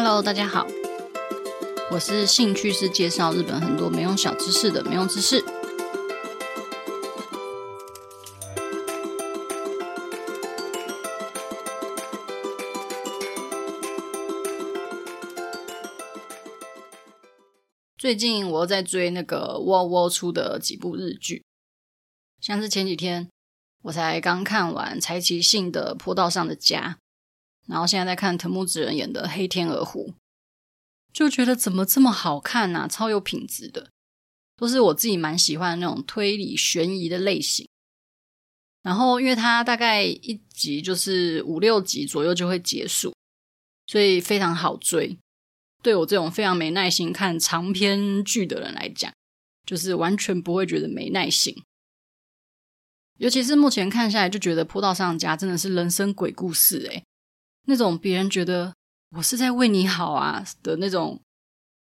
Hello，大家好，我是兴趣是介绍日本很多没用小知识的没用知识。最近我在追那个窝窝出的几部日剧，像是前几天我才刚看完柴崎幸的《坡道上的家》。然后现在在看藤木直人演的《黑天鹅湖》，就觉得怎么这么好看呐、啊，超有品质的，都是我自己蛮喜欢的那种推理悬疑的类型。然后因为它大概一集就是五六集左右就会结束，所以非常好追。对我这种非常没耐心看长篇剧的人来讲，就是完全不会觉得没耐心。尤其是目前看下来，就觉得《坡道上家》真的是人生鬼故事诶那种别人觉得我是在为你好啊的那种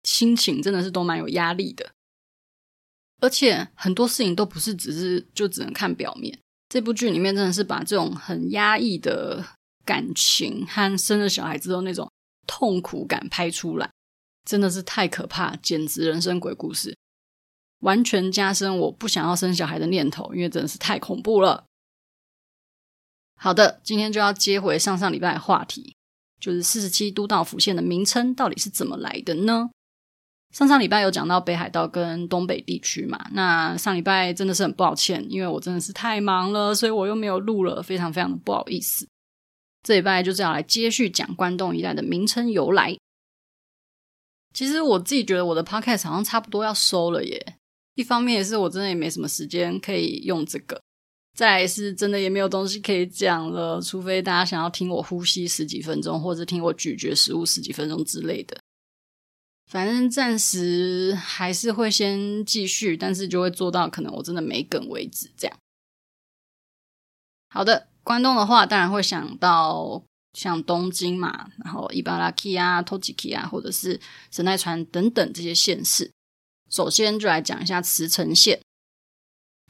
心情，真的是都蛮有压力的。而且很多事情都不是只是就只能看表面。这部剧里面真的是把这种很压抑的感情和生了小孩之后那种痛苦感拍出来，真的是太可怕，简直人生鬼故事，完全加深我不想要生小孩的念头，因为真的是太恐怖了。好的，今天就要接回上上礼拜的话题，就是四十七都道府县的名称到底是怎么来的呢？上上礼拜有讲到北海道跟东北地区嘛，那上礼拜真的是很抱歉，因为我真的是太忙了，所以我又没有录了，非常非常的不好意思。这礼拜就是要来接续讲关东一带的名称由来。其实我自己觉得我的 podcast 好像差不多要收了耶，一方面也是我真的也没什么时间可以用这个。再是真的也没有东西可以讲了，除非大家想要听我呼吸十几分钟，或者听我咀嚼食物十几分钟之类的。反正暂时还是会先继续，但是就会做到可能我真的没梗为止这样。好的，关东的话当然会想到像东京嘛，然后伊巴拉基啊、托吉基啊，或者是神奈川等等这些县市。首先就来讲一下茨城县。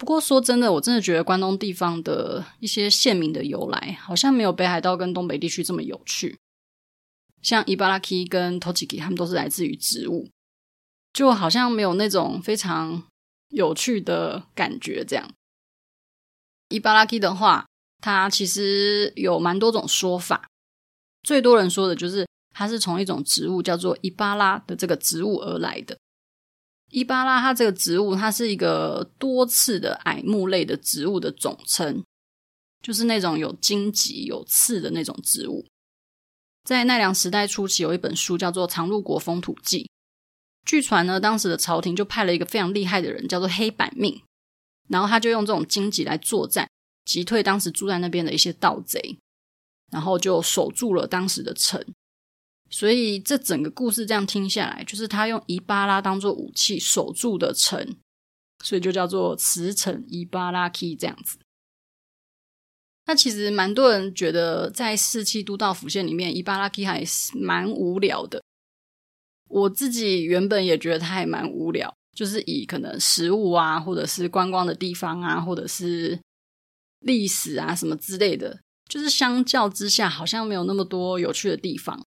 不过说真的，我真的觉得关东地方的一些县名的由来，好像没有北海道跟东北地区这么有趣。像伊巴拉基跟托奇基，他们都是来自于植物，就好像没有那种非常有趣的感觉。这样，伊巴拉基的话，它其实有蛮多种说法，最多人说的就是它是从一种植物叫做伊巴拉的这个植物而来的。伊巴拉它这个植物，它是一个多刺的矮木类的植物的总称，就是那种有荆棘、有刺的那种植物。在奈良时代初期，有一本书叫做《常陆国风土记》，据传呢，当时的朝廷就派了一个非常厉害的人，叫做黑板命，然后他就用这种荆棘来作战，击退当时住在那边的一些盗贼，然后就守住了当时的城。所以这整个故事这样听下来，就是他用伊巴拉当做武器守住的城，所以就叫做茨城伊巴拉基这样子。那其实蛮多人觉得，在四七都道府县里面，伊巴拉基还是蛮无聊的。我自己原本也觉得它还蛮无聊，就是以可能食物啊，或者是观光的地方啊，或者是历史啊什么之类的，就是相较之下，好像没有那么多有趣的地方。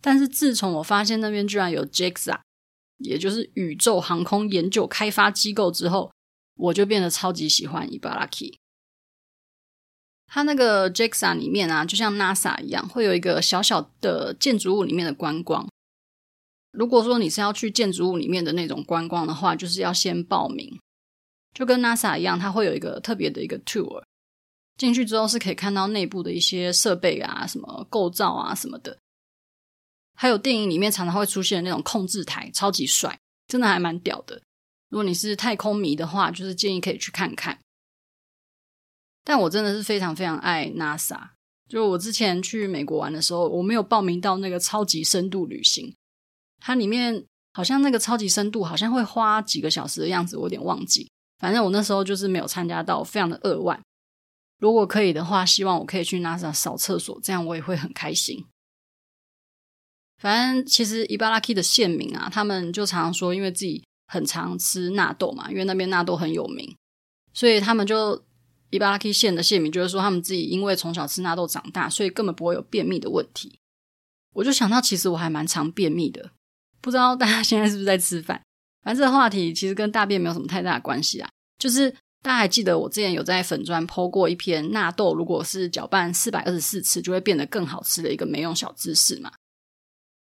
但是自从我发现那边居然有 JAXA，也就是宇宙航空研究开发机构之后，我就变得超级喜欢伊巴拉基。它那个 JAXA 里面啊，就像 NASA 一样，会有一个小小的建筑物里面的观光。如果说你是要去建筑物里面的那种观光的话，就是要先报名，就跟 NASA 一样，它会有一个特别的一个 tour。进去之后是可以看到内部的一些设备啊、什么构造啊什么的。还有电影里面常常会出现的那种控制台，超级帅，真的还蛮屌的。如果你是太空迷的话，就是建议可以去看看。但我真的是非常非常爱 NASA。就我之前去美国玩的时候，我没有报名到那个超级深度旅行，它里面好像那个超级深度好像会花几个小时的样子，我有点忘记。反正我那时候就是没有参加到，非常的扼腕。如果可以的话，希望我可以去 NASA 扫厕所，这样我也会很开心。反正其实伊巴拉基的县民啊，他们就常常说，因为自己很常吃纳豆嘛，因为那边纳豆很有名，所以他们就伊巴拉基县的县民就是说，他们自己因为从小吃纳豆长大，所以根本不会有便秘的问题。我就想到，其实我还蛮常便秘的。不知道大家现在是不是在吃饭？反正这个话题其实跟大便没有什么太大的关系啊。就是大家还记得我之前有在粉砖 po 过一篇纳豆，如果是搅拌四百二十四次就会变得更好吃的一个没用小知识嘛。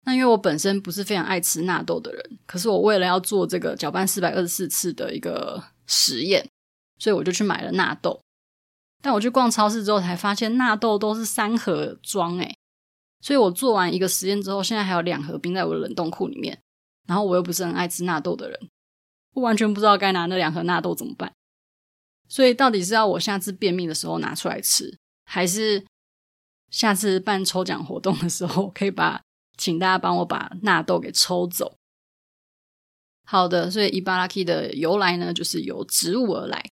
那因为我本身不是非常爱吃纳豆的人，可是我为了要做这个搅拌四百二十四次的一个实验，所以我就去买了纳豆。但我去逛超市之后才发现纳豆都是三盒装诶，所以我做完一个实验之后，现在还有两盒冰在我的冷冻库里面。然后我又不是很爱吃纳豆的人，我完全不知道该拿那两盒纳豆怎么办。所以到底是要我下次便秘的时候拿出来吃，还是下次办抽奖活动的时候可以把？请大家帮我把纳豆给抽走。好的，所以伊巴拉基的由来呢，就是由植物而来。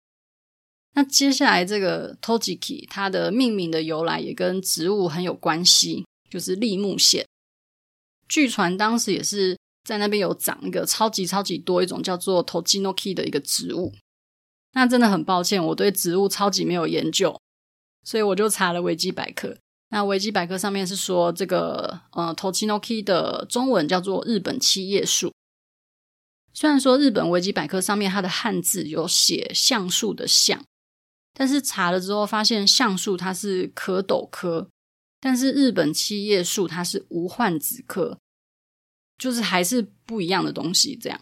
那接下来这个 Tojiki 它的命名的由来也跟植物很有关系，就是立木县。据传当时也是在那边有长一个超级超级多一种叫做 Tojinoki 的一个植物。那真的很抱歉，我对植物超级没有研究，所以我就查了维基百科。那维基百科上面是说，这个呃，Tochinoki 的中文叫做日本七叶树。虽然说日本维基百科上面它的汉字有写橡树的橡，但是查了之后发现橡树它是壳斗科，但是日本七叶树它是无患子科，就是还是不一样的东西。这样，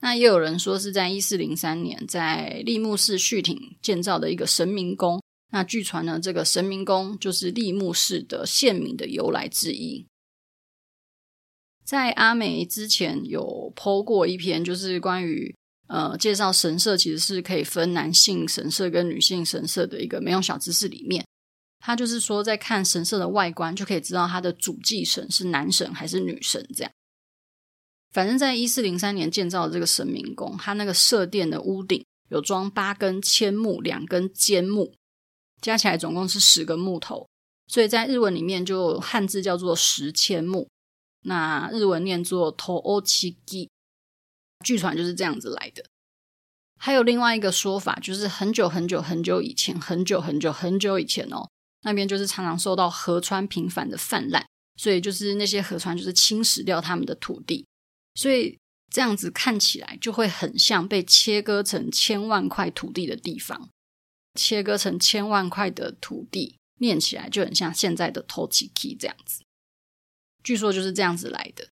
那也有人说是在一四零三年在立木市旭町建造的一个神明宫。那据传呢，这个神明宫就是立木氏的县名的由来之一。在阿美之前有剖过一篇，就是关于呃介绍神社其实是可以分男性神社跟女性神社的一个没用小知识里面，他就是说在看神社的外观就可以知道它的主祭神是男神还是女神这样。反正在一四零三年建造的这个神明宫，它那个社殿的屋顶有装八根千木，两根尖木。加起来总共是十个木头，所以在日文里面就汉字叫做十千木，那日文念作 Toochigi，据传就是这样子来的。还有另外一个说法，就是很久很久很久以前，很久很久很久以前哦，那边就是常常受到河川频繁的泛滥，所以就是那些河川就是侵蚀掉他们的土地，所以这样子看起来就会很像被切割成千万块土地的地方。切割成千万块的土地，念起来就很像现在的 Tochiki 这样子。据说就是这样子来的。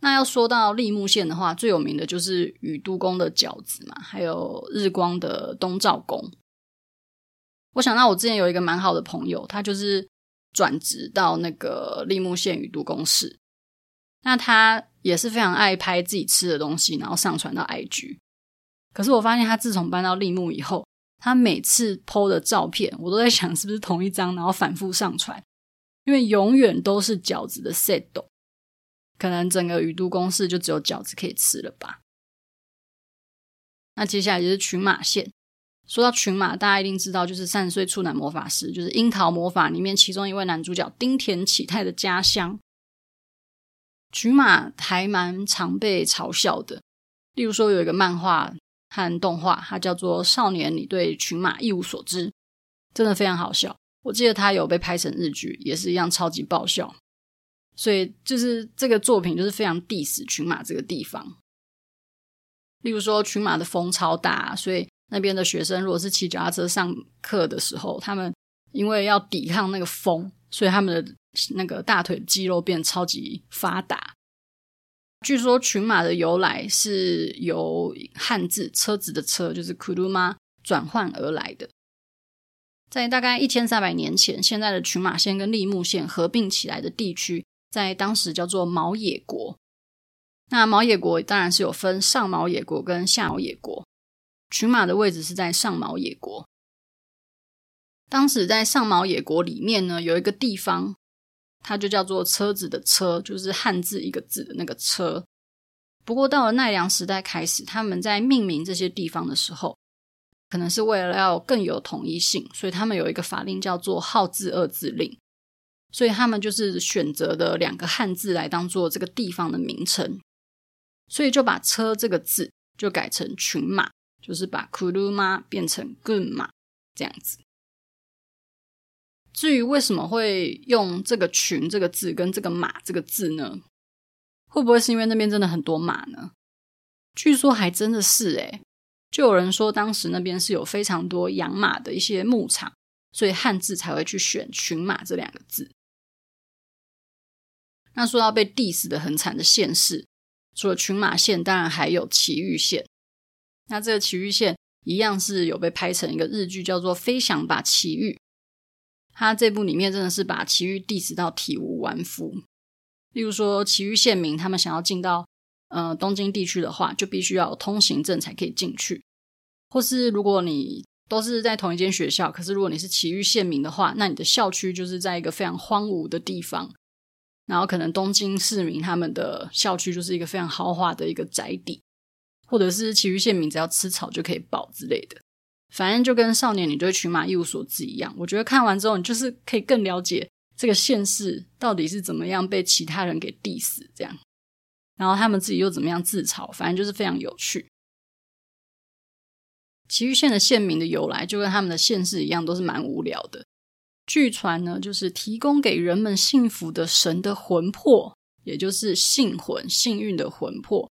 那要说到栃木县的话，最有名的就是宇都宫的饺子嘛，还有日光的东照宫。我想到我之前有一个蛮好的朋友，他就是转职到那个栃木县宇都宫市。那他也是非常爱拍自己吃的东西，然后上传到 IG。可是我发现他自从搬到立木以后，他每次 PO 的照片，我都在想是不是同一张，然后反复上传，因为永远都是饺子的 set，可能整个宇都宫市就只有饺子可以吃了吧。那接下来就是群马县，说到群马，大家一定知道就是三十岁处男魔法师，就是樱桃魔法里面其中一位男主角丁田启太的家乡。群马还蛮常被嘲笑的，例如说有一个漫画。和动画，它叫做《少年，你对群马一无所知》，真的非常好笑。我记得它有被拍成日剧，也是一样超级爆笑。所以就是这个作品就是非常 diss 群马这个地方。例如说，群马的风超大，所以那边的学生如果是骑脚踏车上课的时候，他们因为要抵抗那个风，所以他们的那个大腿肌肉变超级发达。据说群马的由来是由汉字“车子”的“车”就是 “kuruma” 转换而来的。在大概一千三百年前，现在的群马县跟栃木县合并起来的地区，在当时叫做毛野国。那毛野国当然是有分上毛野国跟下毛野国。群马的位置是在上毛野国。当时在上毛野国里面呢，有一个地方。它就叫做车子的车，就是汉字一个字的那个车。不过到了奈良时代开始，他们在命名这些地方的时候，可能是为了要更有统一性，所以他们有一个法令叫做号字二字令。所以他们就是选择的两个汉字来当做这个地方的名称，所以就把车这个字就改成群马，就是把 kuruma 变成 gunma 这样子。至于为什么会用这个群这个字跟这个马这个字呢？会不会是因为那边真的很多马呢？据说还真的是诶，就有人说当时那边是有非常多养马的一些牧场，所以汉字才会去选群马这两个字。那说到被 diss 的很惨的县市，除了群马县，当然还有埼玉县。那这个埼玉县一样是有被拍成一个日剧，叫做《飞翔吧埼玉》。他这部里面真的是把奇遇 diss 到体无完肤。例如说，埼玉县民他们想要进到呃东京地区的话，就必须要有通行证才可以进去。或是如果你都是在同一间学校，可是如果你是奇遇县民的话，那你的校区就是在一个非常荒芜的地方。然后可能东京市民他们的校区就是一个非常豪华的一个宅邸，或者是埼玉县民只要吃草就可以饱之类的。反正就跟少年你对群马一无所知一样，我觉得看完之后，你就是可以更了解这个县市到底是怎么样被其他人给 diss 这样，然后他们自己又怎么样自嘲，反正就是非常有趣。埼玉县的县名的由来，就跟他们的县市一样，都是蛮无聊的。据传呢，就是提供给人们幸福的神的魂魄，也就是幸魂、幸运的魂魄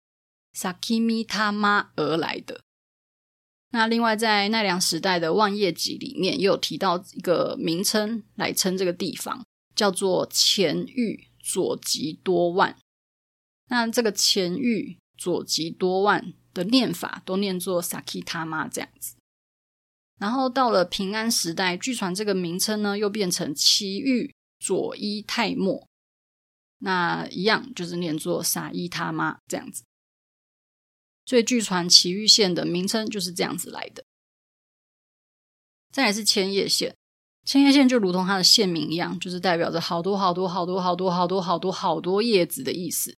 ，Sakimi Tama 而来的。那另外，在奈良时代的万叶集里面，也有提到一个名称来称这个地方，叫做前玉佐吉多万。那这个前玉佐吉多万的念法，都念作 Sakitama 这样子。然后到了平安时代，据传这个名称呢，又变成奇玉佐伊太末。那一样就是念作萨伊他妈这样子。所以据传埼玉县的名称就是这样子来的。再来是千叶县，千叶县就如同它的县名一样，就是代表着好多好多好多好多好多好多好多叶子的意思。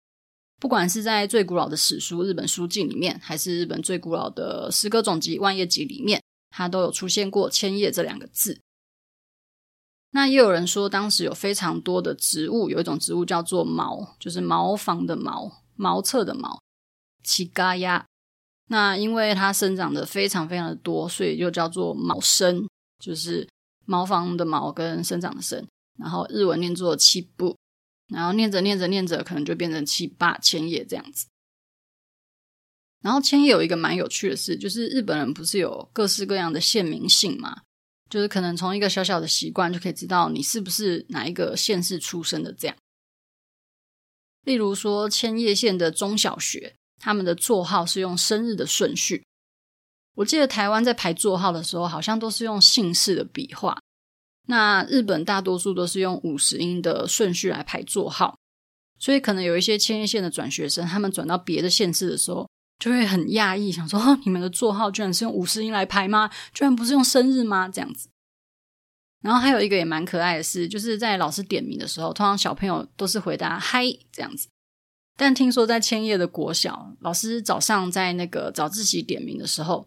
不管是在最古老的史书《日本书纪》里面，还是日本最古老的诗歌总集《万叶集》里面，它都有出现过千叶这两个字。那也有人说，当时有非常多的植物，有一种植物叫做茅，就是茅房的茅，茅厕的茅。七嘎呀，那因为它生长的非常非常的多，所以就叫做毛生，就是茅房的茅跟生长的生，然后日文念作七部，然后念着念着念着，可能就变成七八千叶这样子。然后千叶有一个蛮有趣的事，就是日本人不是有各式各样的县名姓嘛，就是可能从一个小小的习惯就可以知道你是不是哪一个县市出生的这样。例如说千叶县的中小学。他们的座号是用生日的顺序。我记得台湾在排座号的时候，好像都是用姓氏的笔画。那日本大多数都是用五十音的顺序来排座号，所以可能有一些千叶县的转学生，他们转到别的县市的时候，就会很讶异，想说：“，你们的座号居然是用五十音来排吗？居然不是用生日吗？”这样子。然后还有一个也蛮可爱的是，就是在老师点名的时候，通常小朋友都是回答“嗨”这样子。但听说在千叶的国小，老师早上在那个早自习点名的时候，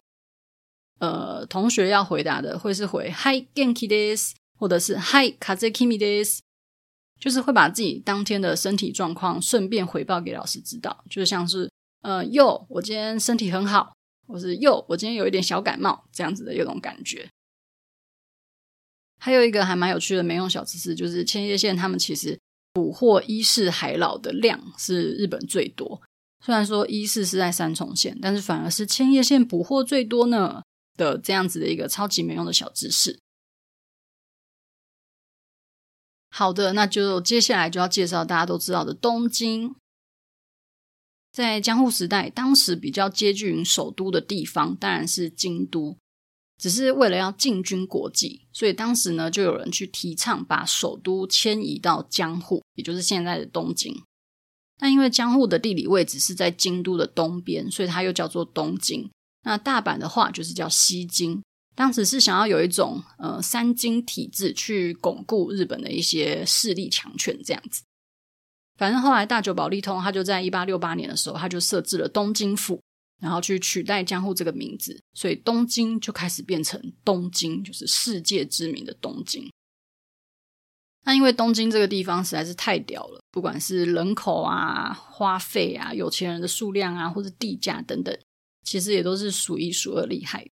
呃，同学要回答的会是回 “Hi Genki des，或者是 “Hi Kazekimi des，就是会把自己当天的身体状况顺便回报给老师知道，就像是呃哟，我今天身体很好，或是哟，我今天有一点小感冒这样子的一种感觉。还有一个还蛮有趣的没用小知识，就是千叶县他们其实。捕获伊势海老的量是日本最多，虽然说伊势是在三重县，但是反而是千叶县捕获最多呢的这样子的一个超级没用的小知识。好的，那就接下来就要介绍大家都知道的东京。在江户时代，当时比较接近于首都的地方，当然是京都。只是为了要进军国际，所以当时呢，就有人去提倡把首都迁移到江户，也就是现在的东京。但因为江户的地理位置是在京都的东边，所以它又叫做东京。那大阪的话就是叫西京。当时是想要有一种呃三京体制去巩固日本的一些势力强权这样子。反正后来大久保利通他就在一八六八年的时候，他就设置了东京府。然后去取代江户这个名字，所以东京就开始变成东京，就是世界知名的东京。那因为东京这个地方实在是太屌了，不管是人口啊、花费啊、有钱人的数量啊，或者地价等等，其实也都是数一数二厉害。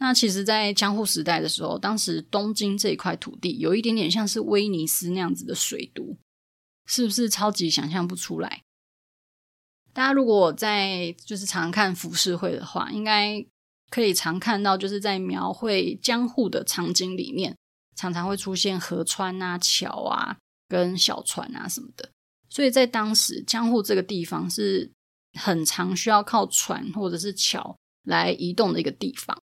那其实，在江户时代的时候，当时东京这一块土地有一点点像是威尼斯那样子的水都，是不是超级想象不出来？大家如果在就是常看浮世绘的话，应该可以常看到，就是在描绘江户的场景里面，常常会出现河川啊、桥啊、跟小船啊什么的。所以在当时，江户这个地方是很常需要靠船或者是桥来移动的一个地方。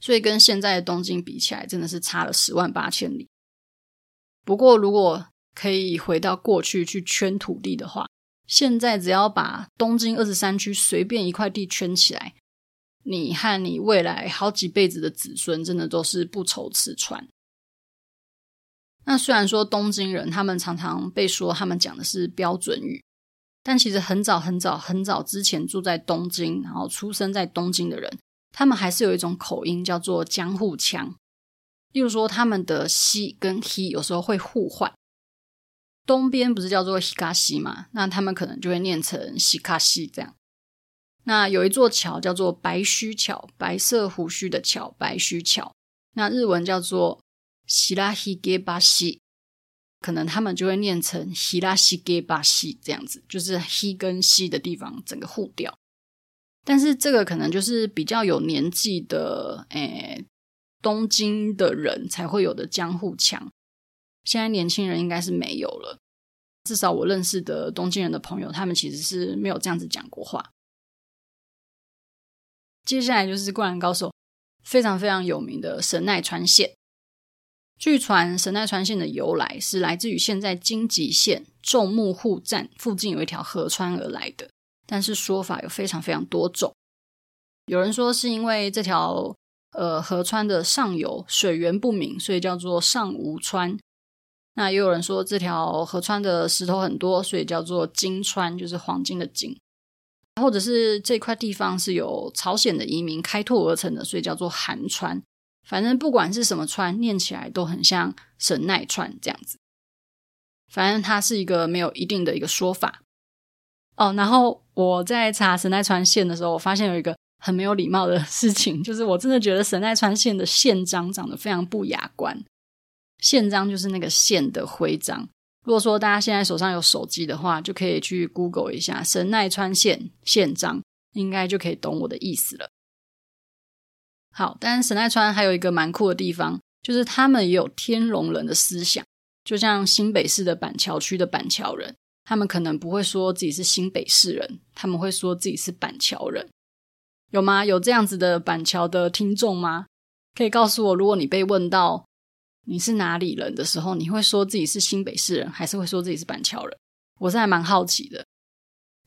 所以跟现在的东京比起来，真的是差了十万八千里。不过，如果可以回到过去去圈土地的话，现在只要把东京二十三区随便一块地圈起来，你和你未来好几辈子的子孙，真的都是不愁吃穿。那虽然说东京人他们常常被说他们讲的是标准语，但其实很早很早很早之前住在东京，然后出生在东京的人。他们还是有一种口音叫做江户腔，例如说他们的西跟 he 有时候会互换。东边不是叫做 hikashi 嘛？那他们可能就会念成西卡西这样。那有一座桥叫做白须桥，白色胡须的桥，白须桥。那日文叫做西拉希给巴西，可能他们就会念成西拉西给巴西这样子，就是 he 跟西的地方整个互调。但是这个可能就是比较有年纪的，诶，东京的人才会有的江户腔。现在年轻人应该是没有了，至少我认识的东京人的朋友，他们其实是没有这样子讲过话。接下来就是《灌篮高手》非常非常有名的神奈川县。据传，神奈川县的由来是来自于现在京急线众目户站附近有一条河川而来的。但是说法有非常非常多种，有人说是因为这条呃河川的上游水源不明，所以叫做上无川。那也有人说这条河川的石头很多，所以叫做金川，就是黄金的金。或者是这块地方是由朝鲜的移民开拓而成的，所以叫做韩川。反正不管是什么川，念起来都很像神奈川这样子。反正它是一个没有一定的一个说法。哦，然后我在查神奈川县的时候，我发现有一个很没有礼貌的事情，就是我真的觉得神奈川县的县章长得非常不雅观。县章就是那个县的徽章。如果说大家现在手上有手机的话，就可以去 Google 一下神奈川县县章，应该就可以懂我的意思了。好，但是神奈川还有一个蛮酷的地方，就是他们也有天龙人的思想，就像新北市的板桥区的板桥人。他们可能不会说自己是新北市人，他们会说自己是板桥人，有吗？有这样子的板桥的听众吗？可以告诉我，如果你被问到你是哪里人的时候，你会说自己是新北市人，还是会说自己是板桥人？我是还蛮好奇的。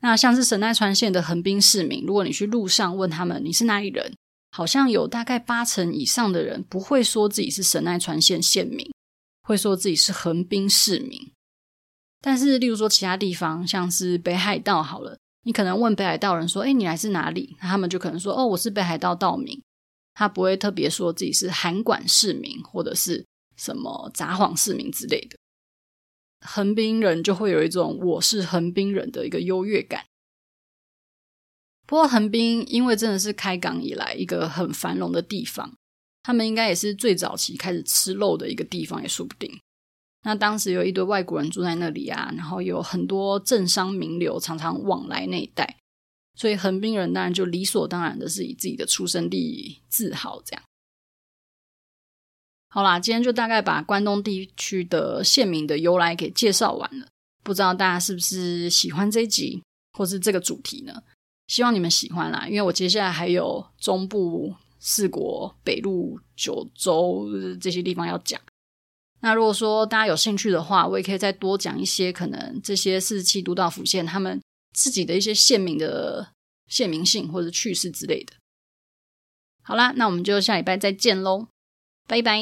那像是神奈川县的横滨市民，如果你去路上问他们你是哪里人，好像有大概八成以上的人不会说自己是神奈川县县民，会说自己是横滨市民。但是，例如说其他地方，像是北海道好了，你可能问北海道人说：“哎，你来自哪里？”那他们就可能说：“哦，我是北海道道民。”他不会特别说自己是函馆市民或者是什么札幌市民之类的。横滨人就会有一种“我是横滨人”的一个优越感。不过，横滨因为真的是开港以来一个很繁荣的地方，他们应该也是最早期开始吃肉的一个地方，也说不定。那当时有一堆外国人住在那里啊，然后有很多政商名流常常往来那一带，所以横滨人当然就理所当然的是以自己的出生地自豪。这样，好啦，今天就大概把关东地区的县名的由来给介绍完了。不知道大家是不是喜欢这一集或是这个主题呢？希望你们喜欢啦，因为我接下来还有中部四国、北陆九州这些地方要讲。那如果说大家有兴趣的话，我也可以再多讲一些可能这些四十七都道府县他们自己的一些县名的县名性或者趣事之类的。好啦，那我们就下礼拜再见喽，拜拜。